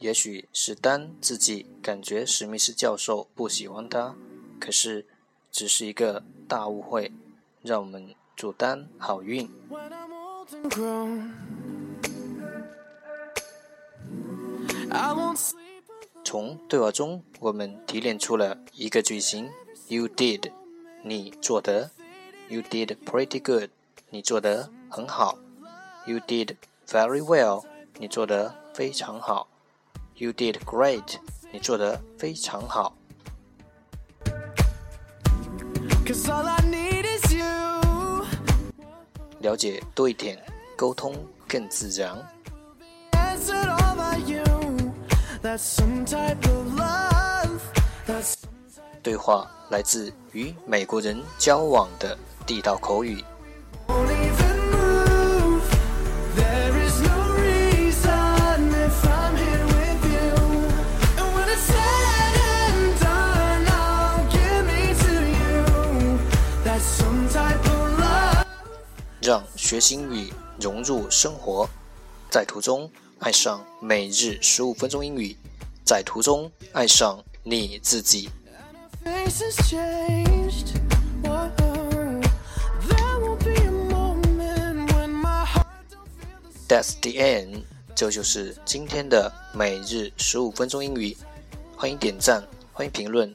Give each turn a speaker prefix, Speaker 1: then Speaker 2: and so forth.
Speaker 1: 也许是丹自己感觉史密斯教授不喜欢他，可是只是一个大误会。让我们祝丹好运。从对话中，我们提炼出了一个句型：You did，你做的；You did pretty good，你做得很好；You did very well，你做得非常好；You did great，你做得非常好。了解多一点，沟通更自然。对话来自与美国人交往的地道口语。让学习英语融入生活，在途中爱上每日十五分钟英语，在途中爱上你自己。That's the end，这就是今天的每日十五分钟英语。欢迎点赞，欢迎评论，